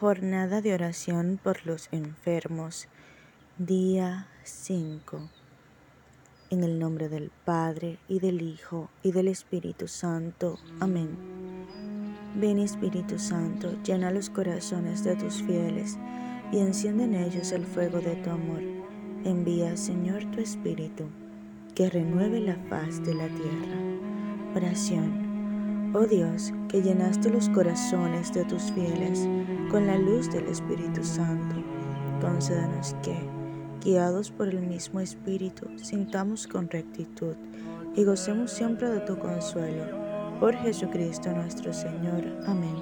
Jornada de oración por los enfermos. Día 5. En el nombre del Padre, y del Hijo, y del Espíritu Santo. Amén. Ven Espíritu Santo, llena los corazones de tus fieles, y enciende en ellos el fuego de tu amor. Envía, Señor, tu Espíritu, que renueve la faz de la tierra. Oración. Oh Dios, que llenaste los corazones de tus fieles con la luz del Espíritu Santo, concédanos que, guiados por el mismo Espíritu, sintamos con rectitud y gocemos siempre de tu consuelo. Por Jesucristo nuestro Señor. Amén.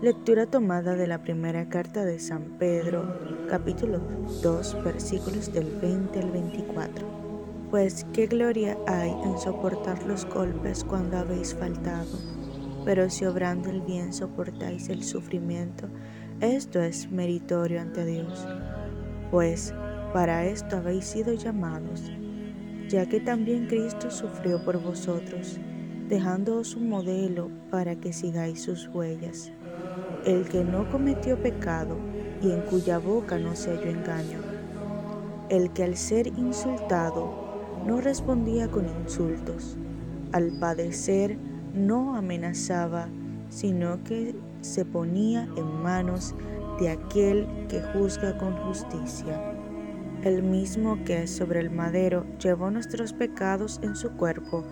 Lectura tomada de la primera carta de San Pedro, capítulo 2, versículos del 20 al 24. Pues qué gloria hay en soportar los golpes cuando habéis faltado, pero si obrando el bien soportáis el sufrimiento, esto es meritorio ante Dios, pues para esto habéis sido llamados, ya que también Cristo sufrió por vosotros, dejándoos un modelo para que sigáis sus huellas, el que no cometió pecado y en cuya boca no se halló engaño, el que al ser insultado no respondía con insultos. Al padecer no amenazaba, sino que se ponía en manos de aquel que juzga con justicia. El mismo que sobre el madero llevó nuestros pecados en su cuerpo,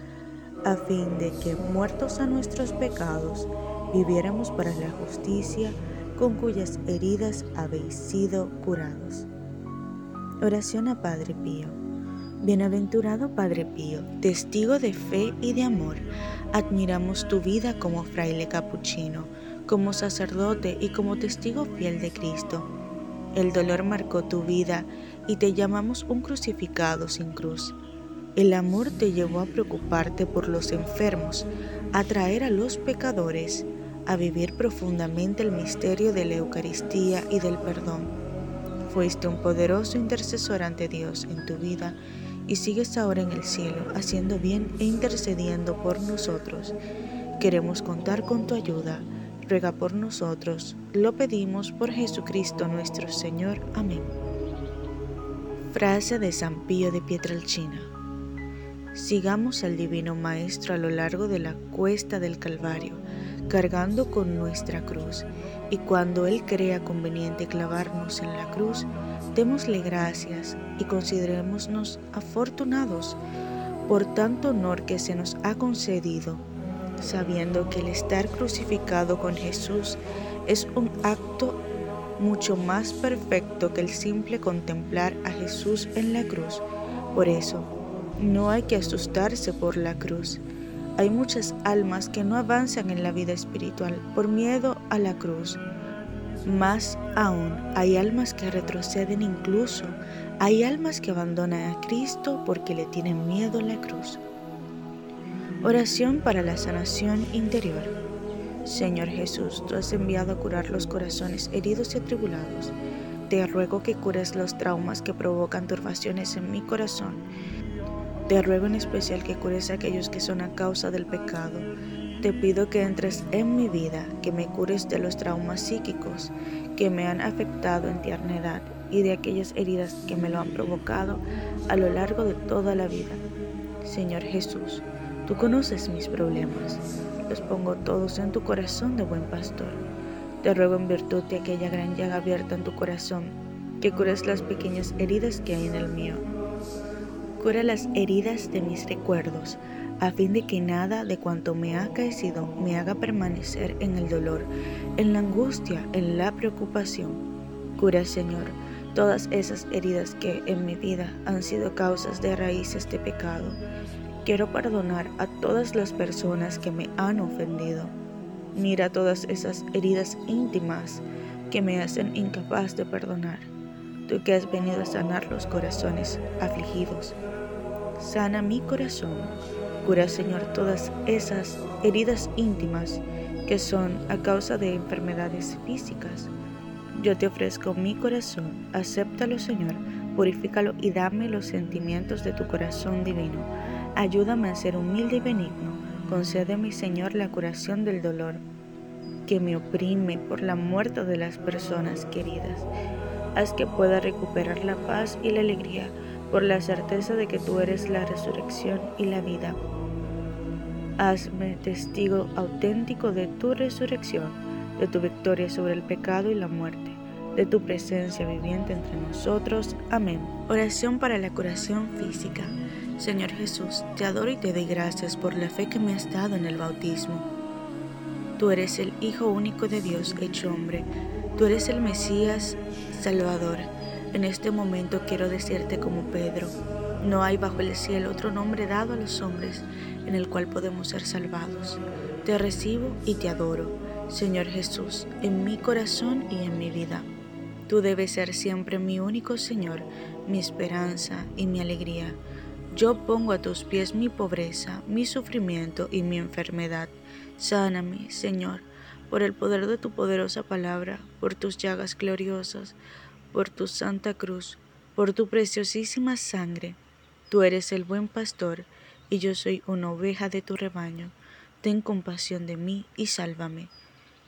a fin de que, muertos a nuestros pecados, viviéramos para la justicia con cuyas heridas habéis sido curados. Oración a Padre Pío. Bienaventurado Padre Pío, testigo de fe y de amor, admiramos tu vida como fraile capuchino, como sacerdote y como testigo fiel de Cristo. El dolor marcó tu vida y te llamamos un crucificado sin cruz. El amor te llevó a preocuparte por los enfermos, a traer a los pecadores, a vivir profundamente el misterio de la Eucaristía y del perdón. Fuiste un poderoso intercesor ante Dios en tu vida y sigues ahora en el cielo, haciendo bien e intercediendo por nosotros. Queremos contar con tu ayuda. Ruega por nosotros. Lo pedimos por Jesucristo nuestro Señor. Amén. Frase de San Pío de Pietrelcina. Sigamos al Divino Maestro a lo largo de la cuesta del Calvario, cargando con nuestra cruz, y cuando Él crea conveniente clavarnos en la cruz, démosle gracias y considerémonos afortunados por tanto honor que se nos ha concedido, sabiendo que el estar crucificado con Jesús es un acto mucho más perfecto que el simple contemplar a Jesús en la cruz. Por eso, no hay que asustarse por la cruz. Hay muchas almas que no avanzan en la vida espiritual por miedo a la cruz. Más aún, hay almas que retroceden incluso, hay almas que abandonan a Cristo porque le tienen miedo a la cruz. Oración para la sanación interior. Señor Jesús, tú has enviado a curar los corazones heridos y atribulados. Te ruego que cures los traumas que provocan turbaciones en mi corazón. Te ruego en especial que cures a aquellos que son a causa del pecado te pido que entres en mi vida, que me cures de los traumas psíquicos que me han afectado en tierna edad y de aquellas heridas que me lo han provocado a lo largo de toda la vida. Señor Jesús, tú conoces mis problemas, los pongo todos en tu corazón de buen pastor. Te ruego en virtud de aquella gran llaga abierta en tu corazón, que cures las pequeñas heridas que hay en el mío. Cura las heridas de mis recuerdos, a fin de que nada de cuanto me ha acaecido me haga permanecer en el dolor, en la angustia, en la preocupación. Cura, Señor, todas esas heridas que en mi vida han sido causas de raíces de pecado. Quiero perdonar a todas las personas que me han ofendido. Mira todas esas heridas íntimas que me hacen incapaz de perdonar. Tú que has venido a sanar los corazones afligidos. Sana mi corazón Cura, Señor, todas esas heridas íntimas que son a causa de enfermedades físicas. Yo te ofrezco mi corazón, acéptalo, Señor, purifícalo y dame los sentimientos de tu corazón divino. Ayúdame a ser humilde y benigno. Concédeme, Señor, la curación del dolor. que me oprime por la muerte de las personas queridas. Haz que pueda recuperar la paz y la alegría por la certeza de que tú eres la resurrección y la vida. Hazme testigo auténtico de tu resurrección, de tu victoria sobre el pecado y la muerte, de tu presencia viviente entre nosotros. Amén. Oración para la curación física. Señor Jesús, te adoro y te doy gracias por la fe que me has dado en el bautismo. Tú eres el Hijo único de Dios hecho hombre. Tú eres el Mesías Salvador. En este momento quiero decirte como Pedro, no hay bajo el cielo otro nombre dado a los hombres en el cual podemos ser salvados. Te recibo y te adoro, Señor Jesús, en mi corazón y en mi vida. Tú debes ser siempre mi único Señor, mi esperanza y mi alegría. Yo pongo a tus pies mi pobreza, mi sufrimiento y mi enfermedad. Sáname, Señor, por el poder de tu poderosa palabra, por tus llagas gloriosas, por tu santa cruz, por tu preciosísima sangre. Tú eres el buen pastor, y yo soy una oveja de tu rebaño. Ten compasión de mí y sálvame.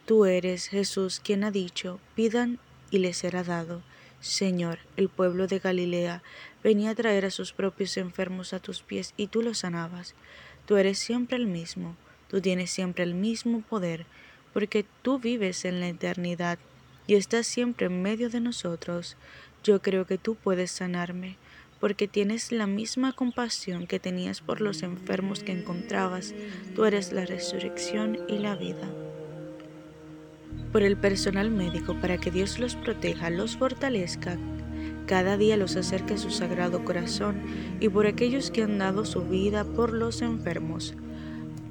Tú eres Jesús quien ha dicho, pidan y les será dado. Señor, el pueblo de Galilea venía a traer a sus propios enfermos a tus pies y tú los sanabas. Tú eres siempre el mismo, tú tienes siempre el mismo poder, porque tú vives en la eternidad y estás siempre en medio de nosotros. Yo creo que tú puedes sanarme, porque tienes la misma compasión que tenías por los enfermos que encontrabas. Tú eres la resurrección y la vida por el personal médico para que Dios los proteja, los fortalezca, cada día los acerque a su sagrado corazón y por aquellos que han dado su vida por los enfermos.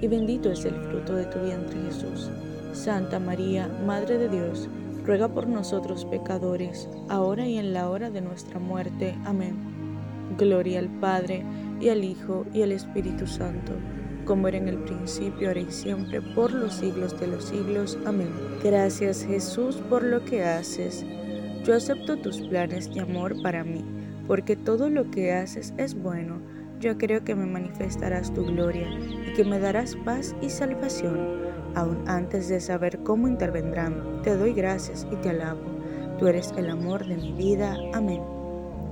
y bendito es el fruto de tu vientre Jesús. Santa María, Madre de Dios, ruega por nosotros pecadores, ahora y en la hora de nuestra muerte. Amén. Gloria al Padre, y al Hijo y al Espíritu Santo, como era en el principio, ahora y siempre, por los siglos de los siglos. Amén. Gracias Jesús por lo que haces. Yo acepto tus planes de amor para mí, porque todo lo que haces es bueno. Yo creo que me manifestarás tu gloria y que me darás paz y salvación. Aún antes de saber cómo intervendrán, te doy gracias y te alabo. Tú eres el amor de mi vida. Amén.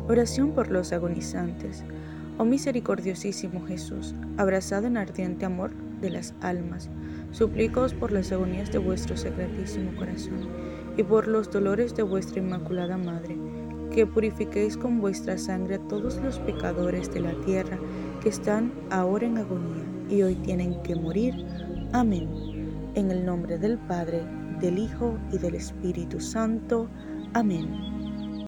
Oración por los agonizantes. Oh misericordiosísimo Jesús, abrazado en ardiente amor de las almas, suplicoos por las agonías de vuestro secretísimo corazón y por los dolores de vuestra Inmaculada Madre, que purifiquéis con vuestra sangre a todos los pecadores de la tierra que están ahora en agonía y hoy tienen que morir. Amén. En el nombre del Padre, del Hijo y del Espíritu Santo. Amén.